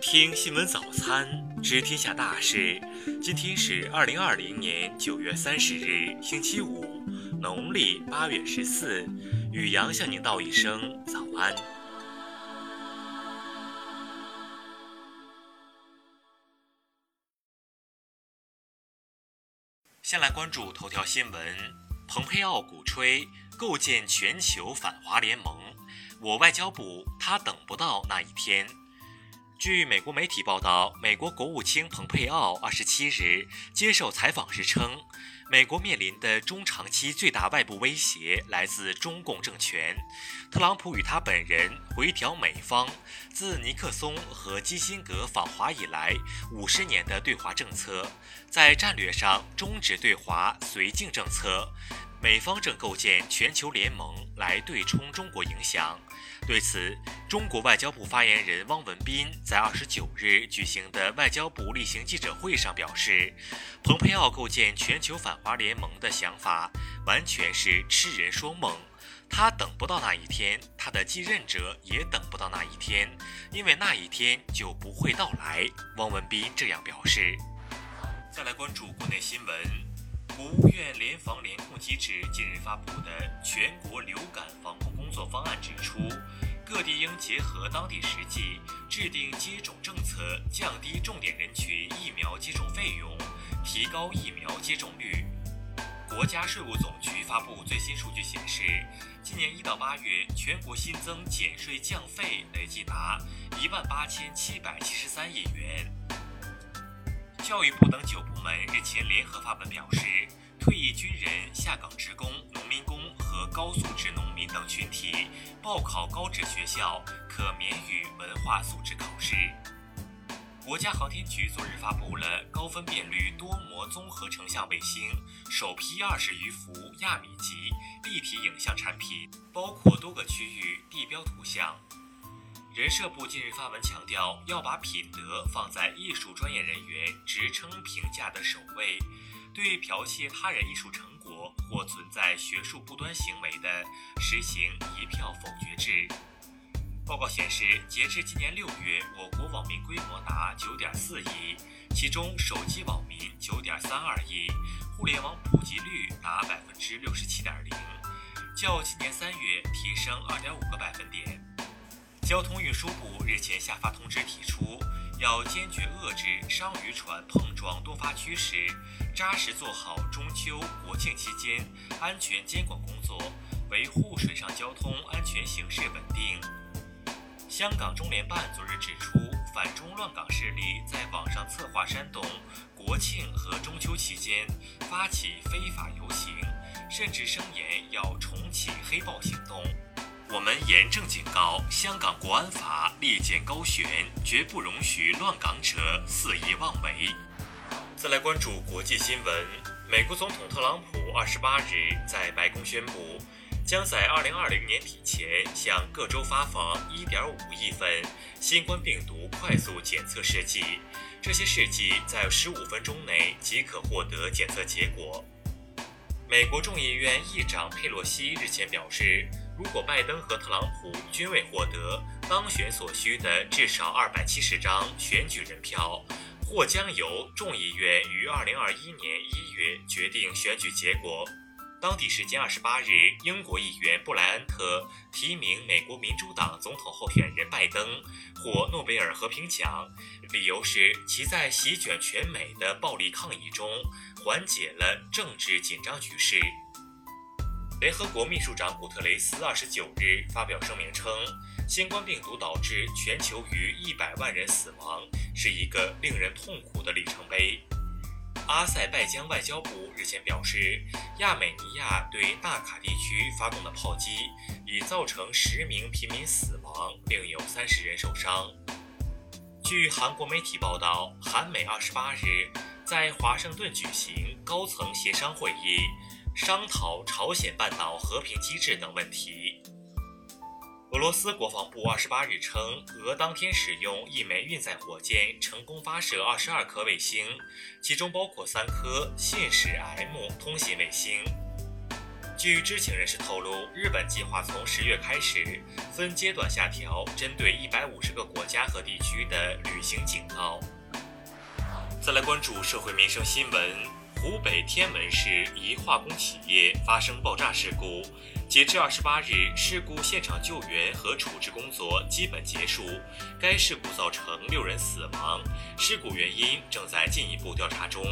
听新闻早餐，知天下大事。今天是二零二零年九月三十日，星期五，农历八月十四。雨阳向您道一声早安。先来关注头条新闻：蓬佩奥鼓吹构建全球反华联盟，我外交部他等不到那一天。据美国媒体报道，美国国务卿蓬佩奥二十七日接受采访时称，美国面临的中长期最大外部威胁来自中共政权。特朗普与他本人回调美方自尼克松和基辛格访华以来五十年的对华政策，在战略上终止对华绥靖政策。美方正构建全球联盟来对冲中国影响。对此，中国外交部发言人汪文斌在二十九日举行的外交部例行记者会上表示，蓬佩奥构建全球反华联盟的想法完全是痴人说梦。他等不到那一天，他的继任者也等不到那一天，因为那一天就不会到来。汪文斌这样表示。再来关注国内新闻。国务院联防联控机制近日发布的全国流感防控工作方案指出，各地应结合当地实际，制定接种政策，降低重点人群疫苗接种费用，提高疫苗接种率。国家税务总局发布最新数据显示，今年一到八月，全国新增减税降费累计达一万八千七百七十三亿元。教育部等九部门日前联合发文表示，退役军人、下岗职工、农民工和高素质农民等群体报考高职学校可免予文化素质考试。国家航天局昨日发布了高分辨率多模综合成像卫星首批二十余幅亚米级立体影像产品，包括多个区域地标图像。人社部近日发文强调，要把品德放在艺术专业人员职称评价的首位，对剽窃他人艺术成果或存在学术不端行为的，实行一票否决制。报告显示，截至今年六月，我国网民规模达九点四亿，其中手机网民九点三二亿，互联网普及率达百分之六十七点零，较今年三月提升二点五个百分点。交通运输部日前下发通知，提出要坚决遏制商渔船碰撞多发趋势，扎实做好中秋、国庆期间安全监管工作，维护水上交通安全形势稳定。香港中联办昨日指出，反中乱港势力在网上策划煽动国庆和中秋期间发起非法游行，甚至声言要重启黑暴行动。我们严正警告：香港国安法利剑高悬，绝不容许乱港者肆意妄为。再来关注国际新闻，美国总统特朗普二十八日在白宫宣布，将在二零二零年底前向各州发放一点五亿份新冠病毒快速检测试剂，这些试剂在十五分钟内即可获得检测结果。美国众议院议长佩洛西日前表示。如果拜登和特朗普均未获得当选所需的至少二百七十张选举人票，或将由众议院于二零二一年一月决定选举结果。当地时间二十八日，英国议员布莱恩特提名美国民主党总统候选人拜登获诺贝尔和平奖，理由是其在席卷全美的暴力抗议中缓解了政治紧张局势。联合国秘书长古特雷斯二十九日发表声明称，新冠病毒导致全球逾一百万人死亡，是一个令人痛苦的里程碑。阿塞拜疆外交部日前表示，亚美尼亚对纳卡地区发动的炮击已造成十名平民死亡，另有三十人受伤。据韩国媒体报道，韩美二十八日在华盛顿举行高层协商会议。商讨朝鲜半岛和平机制等问题。俄罗斯国防部二十八日称，俄当天使用一枚运载火箭成功发射二十二颗卫星，其中包括三颗信使 M 通信卫星。据知情人士透露，日本计划从十月开始分阶段下调针对一百五十个国家和地区的旅行警告。再来关注社会民生新闻：湖北天门市一化工企业发生爆炸事故，截至二十八日，事故现场救援和处置工作基本结束。该事故造成六人死亡，事故原因正在进一步调查中。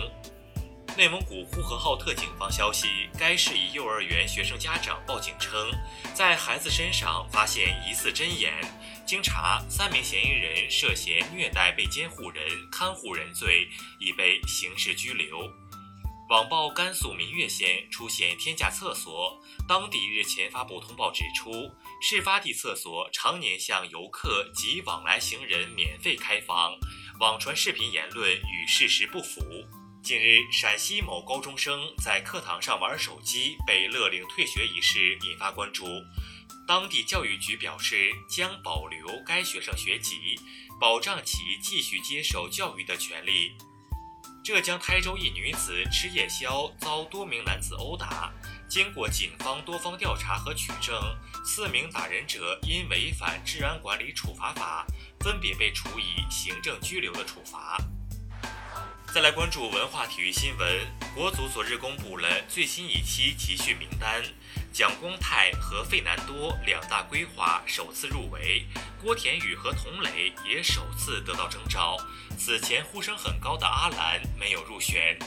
内蒙古呼和浩特警方消息，该市一幼儿园学生家长报警称，在孩子身上发现疑似针眼。经查，三名嫌疑人涉嫌虐待被监护人、看护人罪，已被刑事拘留。网曝甘肃民越县出现天价厕所，当地日前发布通报指出，事发地厕所常年向游客及往来行人免费开放，网传视频言论与事实不符。近日，陕西某高中生在课堂上玩手机被勒令退学一事引发关注。当地教育局表示，将保留该学生学籍，保障其继续接受教育的权利。浙江台州一女子吃夜宵遭多名男子殴打，经过警方多方调查和取证，四名打人者因违反治安管理处罚法，分别被处以行政拘留的处罚。再来关注文化体育新闻。国足昨日公布了最新一期集训名单，蒋光太和费南多两大规划首次入围，郭田雨和童磊也首次得到征召。此前呼声很高的阿兰没有入选。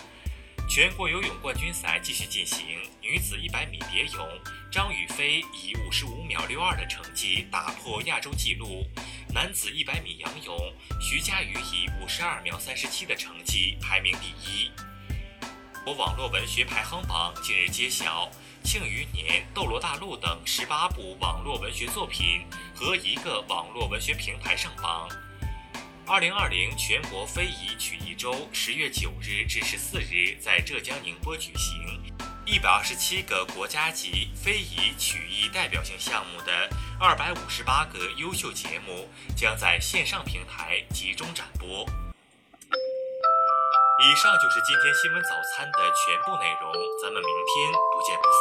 全国游泳冠军赛继续进行，女子100米蝶泳，张雨霏以55秒62的成绩打破亚洲纪录。男子100米仰泳，徐嘉余以52秒37的成绩排名第一。我网络文学排行榜近日揭晓，《庆余年》《斗罗大陆》等18部网络文学作品和一个网络文学平台上榜。2020全国非遗曲艺周10月9日至14日在浙江宁波举行。一百二十七个国家级非遗曲艺代表性项目的二百五十八个优秀节目将在线上平台集中展播。以上就是今天新闻早餐的全部内容，咱们明天不见不散。